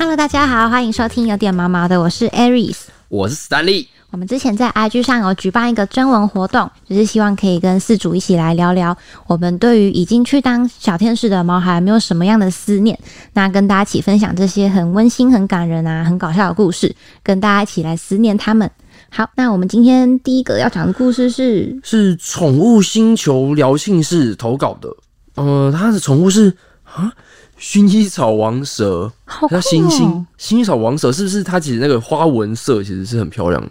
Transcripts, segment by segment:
Hello，大家好，欢迎收听有点毛毛的，我是 Aries。我是 Stanley。我们之前在 IG 上有举办一个征文活动，就是希望可以跟四主一起来聊聊我们对于已经去当小天使的毛孩有没有什么样的思念。那跟大家一起分享这些很温馨、很感人啊、很搞笑的故事，跟大家一起来思念他们。好，那我们今天第一个要讲的故事是是宠物星球聊性室投稿的，呃，他的宠物是啊，薰衣草王蛇，好酷叫星哦星。薰衣草王蛇是不是它其实那个花纹色其实是很漂亮？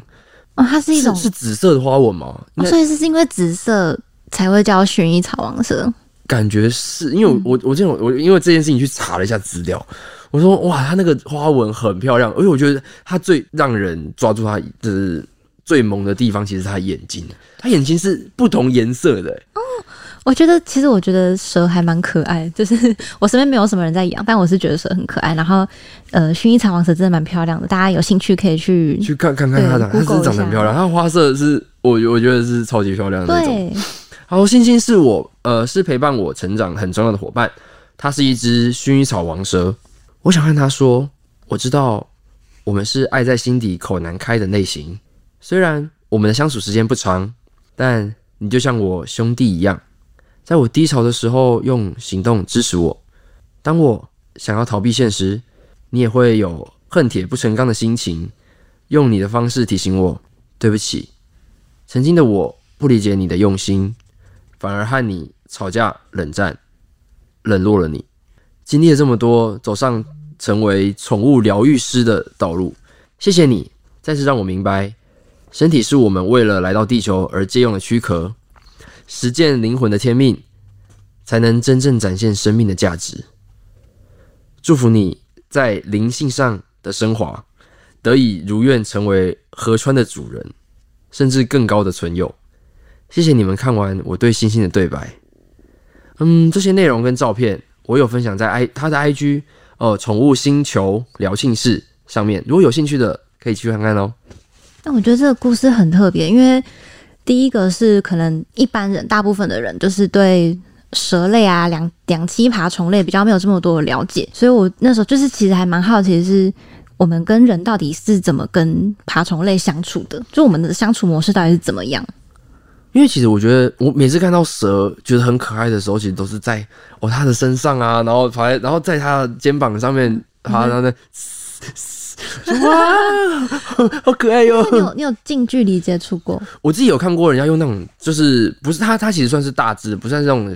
哦，它是一种是是紫色的花纹吗？所以是因为紫色才会叫薰衣草王蛇。感觉是因为我我我这种我因为这件事情去查了一下资料，我说哇，它那个花纹很漂亮，而且我觉得它最让人抓住它的最萌的地方，其实是它眼睛，它眼睛是不同颜色的、欸我觉得其实我觉得蛇还蛮可爱，就是 我身边没有什么人在养，但我是觉得蛇很可爱。然后呃，薰衣草王蛇真的蛮漂亮的，大家有兴趣可以去去看看看它长，它对是长得很漂亮，它的花色是我我觉得是超级漂亮的那种。对，好，星星是我呃是陪伴我成长很重要的伙伴，它是一只薰衣草王蛇。我想和它说，我知道我们是爱在心底口难开的类型，虽然我们的相处时间不长，但你就像我兄弟一样，在我低潮的时候用行动支持我，当我想要逃避现实，你也会有恨铁不成钢的心情，用你的方式提醒我，对不起，曾经的我不理解你的用心，反而和你吵架、冷战、冷落了你。经历了这么多，走上成为宠物疗愈师的道路，谢谢你，再次让我明白，身体是我们为了来到地球而借用的躯壳，实践灵魂的天命，才能真正展现生命的价值。祝福你在灵性上的升华，得以如愿成为河川的主人，甚至更高的存有。谢谢你们看完我对星星的对白。嗯，这些内容跟照片我有分享在 i 他的 IG 呃宠物星球聊性室上面，如果有兴趣的可以去看看哦。但我觉得这个故事很特别，因为第一个是可能一般人大部分的人就是对蛇类啊、两两栖爬虫类比较没有这么多的了解，所以我那时候就是其实还蛮好奇的是。我们跟人到底是怎么跟爬虫类相处的？就我们的相处模式到底是怎么样？因为其实我觉得，我每次看到蛇觉得很可爱的时候，其实都是在哦它的身上啊，然后爬在，然后在它的肩膀上面爬，然后呢，哇，好可爱哟、你有你有近距离接触过？我自己有看过人家用那种，就是不是它，它其实算是大只，不算是那种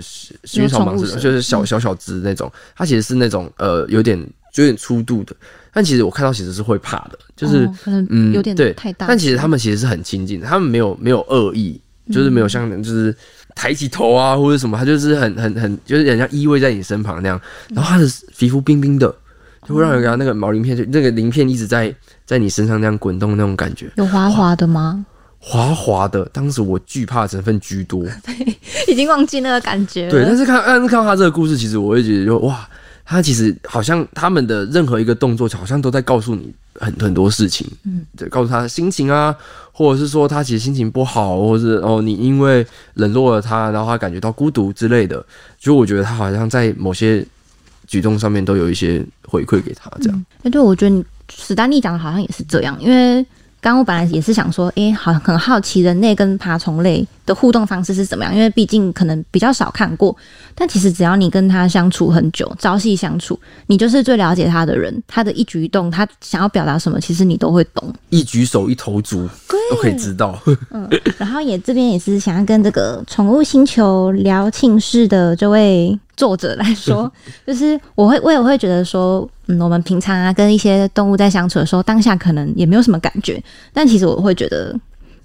薰衣草蟒蛇，就是小小小只那种。它其实是那种呃有点有点粗度的，但其实我看到其实是会怕的，就是、哦可能嗯有点对。太大。但其实他们其实是很亲近的，他们没有没有恶意，就是没有像就是抬起头啊或者什么，他就是很很很就是人家依偎在你身旁那样，然后他的皮肤冰冰的，就会让人家那个毛鳞片就那个鳞片一直在在你身上那样滚动那种感觉，有滑滑的吗？滑滑的。当时我惧怕成分居多，对 已经忘记那个感觉了。对，但是看但是看到他这个故事，其实我会觉得就哇。他其实好像他们的任何一个动作，好像都在告诉你很很多事情，嗯，对，告诉他心情啊，或者是说他其实心情不好，或者是哦你因为冷落了他，然后他感觉到孤独之类的，就我觉得他好像在某些举动上面都有一些回馈给他，这样，哎、对，我觉得你史丹利讲的好像也是这样，因为刚刚我本来也是想说，哎、好很好奇人类跟爬虫类的互动方式是怎么样，因为毕竟可能比较少看过。但其实只要你跟他相处很久，朝夕相处，你就是最了解他的人，他的一举一动，他想要表达什么，其实你都会懂。一举手一投足都可以知道，嗯然后也这边也是想要跟这个宠物星球聊庆室的这位作者来说，就是我会我也会觉得说，嗯，我们平常啊跟一些动物在相处的时候，当下可能也没有什么感觉，但其实我会觉得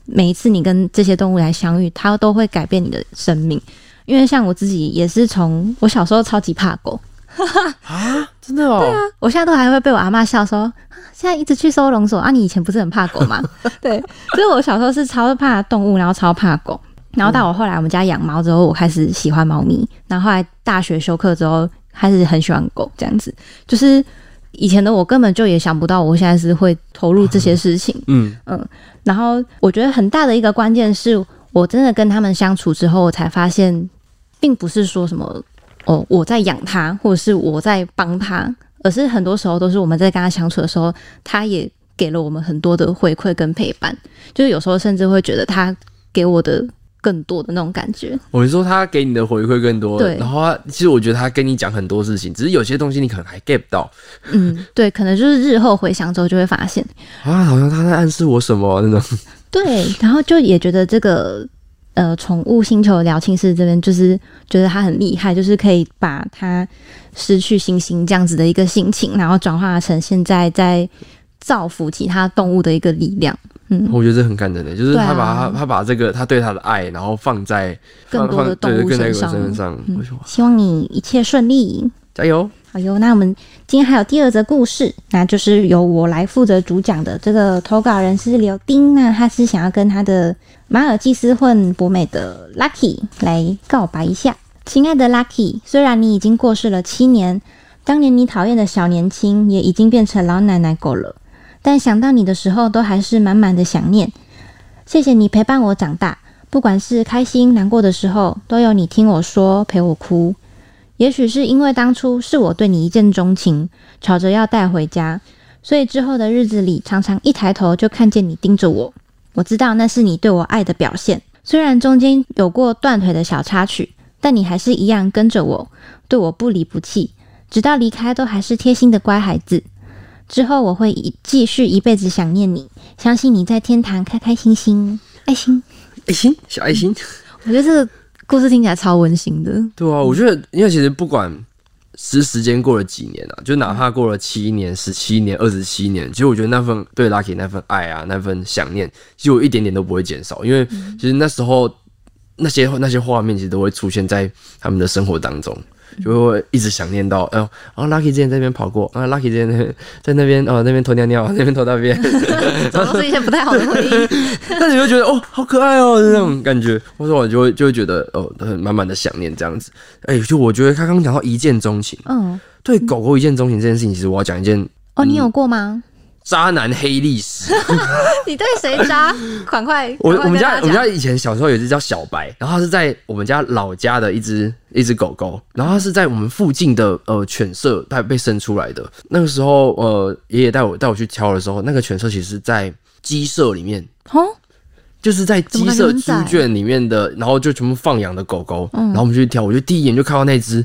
每一次你跟这些动物来相遇，它都会改变你的生命。因为像我自己也是从我小时候超级怕狗，啊，真的哦，对啊我现在都还会被我阿妈笑说，啊现在一直去收容所啊，你以前不是很怕狗吗？对，所以我小时候是超怕动物，然后超怕狗。然后到我后来我们家养猫之后，我开始喜欢猫咪。然后后来大学休课之后，开始很喜欢狗，这样子。就是以前的我根本就也想不到，我现在是会投入这些事情。嗯，然后我觉得很大的一个关键是我真的跟他们相处之后，我才发现，并不是说什么哦我在养它，或者是我在帮它，而是很多时候都是我们在跟他相处的时候，他也给了我们很多的回馈跟陪伴，就是有时候甚至会觉得他给我的更多的那种感觉。我是说他给你的回馈更多，对然后他其实我觉得他跟你讲很多事情，只是有些东西你可能还 get 不到嗯，对，可能就是日后回想之后就会发现，啊，好像他在暗示我什么那种。对，然后就也觉得这个呃宠物星球疗庆室这边就是觉得他很厉害，就是可以把他失去星星这样子的一个心情，然后转化成现在在造福其他动物的一个力量。嗯，我觉得这很感人的，就是他把他、他把这个他对他的爱，然后放在更多的动物身上身上，嗯希望你一切顺利。加油！好哟，那我们今天还有第二则故事，那就是由我来负责主讲的。这个投稿人是刘丁，那他是想要跟他的马尔济斯混博美的 Lucky 来告白一下。亲爱的 Lucky，虽然你已经过世了七年，当年你讨厌的小年轻也已经变成老奶奶狗了，但想到你的时候，都还是满满的想念。谢谢你陪伴我长大，不管是开心难过的时候，都有你听我说，陪我哭。也许是因为当初是我对你一见钟情，吵着要带回家，所以之后的日子里，常常一抬头就看见你盯着我。我知道那是你对我爱的表现，虽然中间有过断腿的小插曲，但你还是一样跟着我，对我不离不弃，直到离开都还是贴心的乖孩子。之后我会一继续一辈子想念你，相信你在天堂开开心心，爱心。爱心，小爱心。我觉得这个故事听起来超温馨的。对啊，我觉得，因为其实不管时时间过了几年啊，就哪怕过了七年、十七年、二十七年，其实我觉得那份对 Lucky 那份爱啊，那份想念，其实我一点点都不会减少，因为其实那时候那些那些画面其实都会出现在他们的生活当中。就会一直想念到，哎呦，然后 Lucky 之前在那边跑过，啊，Lucky 之前在那边在那边哦那边偷尿尿，那边偷大便，都是一些不太好的回忆。但你会觉得哦，好可爱哦，那种感觉，或者我就会就会觉得哦，很满满的想念这样子。哎、就我觉得他刚刚讲到一见钟情，嗯，对狗狗一见钟情这件事情，其实我要讲一件哦，你有过吗？渣男黑历史。你对谁渣？赶快！我我们家我们家以前小时候有一只叫小白，然后它是在我们家老家的一只一只狗狗，然后它是在我们附近的呃犬舍它被生出来的。那个时候呃爷爷带我带我去挑的时候，那个犬舍其实是在鸡舍里面。哦，就是在鸡舍猪圈里面的，然后就全部放养的狗狗，嗯然后我们就去挑，我就第一眼就看到那只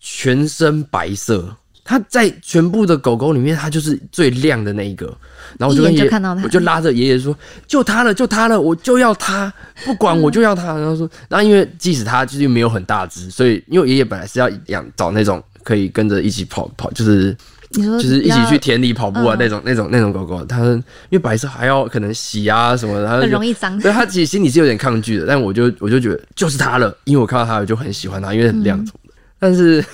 全身白色，它在全部的狗狗里面，它就是最亮的那一个。然后我就跟爷，看到我就拉着爷爷说：“就它了，就它了，我就要它，不管我就要它。”然后说，然后因为即使它就是没有很大只，所以因为爷爷本来是要养找那种可以跟着一起跑跑，就是你说就是一起去田里跑步啊、嗯那种那种那种狗狗，它因为白色还要可能洗啊什么的，它很容易脏。对它其实心里是有点抗拒的，但我就我就觉得就是它了，因为我看到它我就很喜欢它，因为很亮。但是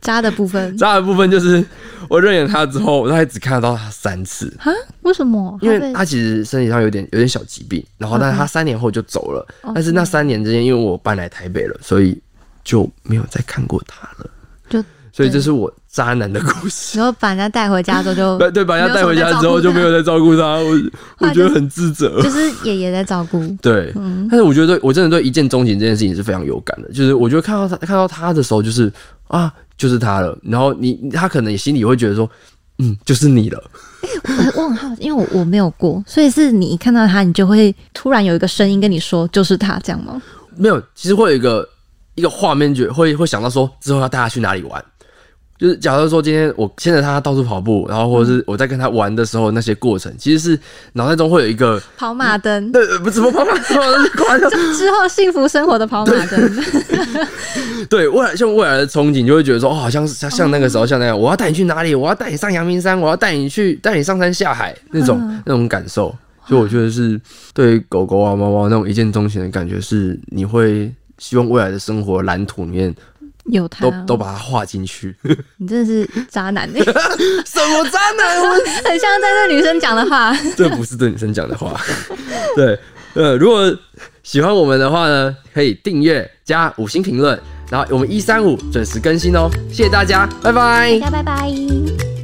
渣的部分 渣的部分就是我认养他之后，我大概只看得到他三次，啊？为什么？因为被他其实身体上有点有点小疾病，然后但是他三年后就走了。哦但是那三年之间，因为我搬来台北了，所以就没有再看过他了。就所以这是我渣男的故事。然后把人家带回家之后就 对对，把他带回家之后就没有再照顾他，我我觉得很自责。就是爷爷在照顾。对，嗯但是我觉得对我真的对一见钟情这件事情是非常有感的，就是我觉得看到他看到他的时候，就是啊，就是他了。然后你他可能也心里会觉得说，嗯，就是你了。我我很好奇，因为我我没有过，所以是你一看到他，你就会突然有一个声音跟你说，就是他这样吗？没有，其实会有一个一个画面，就会会想到说之后要带他去哪里玩。就是假如说今天我牵着他到处跑步，然后或者是我在跟他玩的时候那些过程，其实是脑袋中会有一个跑马灯，对，呃不怎么跑跑跑，开玩笑就之后幸福生活的跑马灯。对 未来像未来的憧憬，就会觉得说，哦，好像是像像那个时候像那样，我要带你去哪里？我要带你上阳明山，我要带你去带你上山下海那种、那种感受。所以我觉得是对狗狗啊、猫猫那种一见钟情的感觉，是你会希望未来的生活蓝图里面有他都，都把它画进去。你真的是渣男欸，什么渣男？我 很像在对女生讲的话。这不是对女生讲的话。对，呃，如果喜欢我们的话呢，可以订阅加五星评论，然后我们一三五准时更新哦。谢谢大家，拜拜。大家拜拜。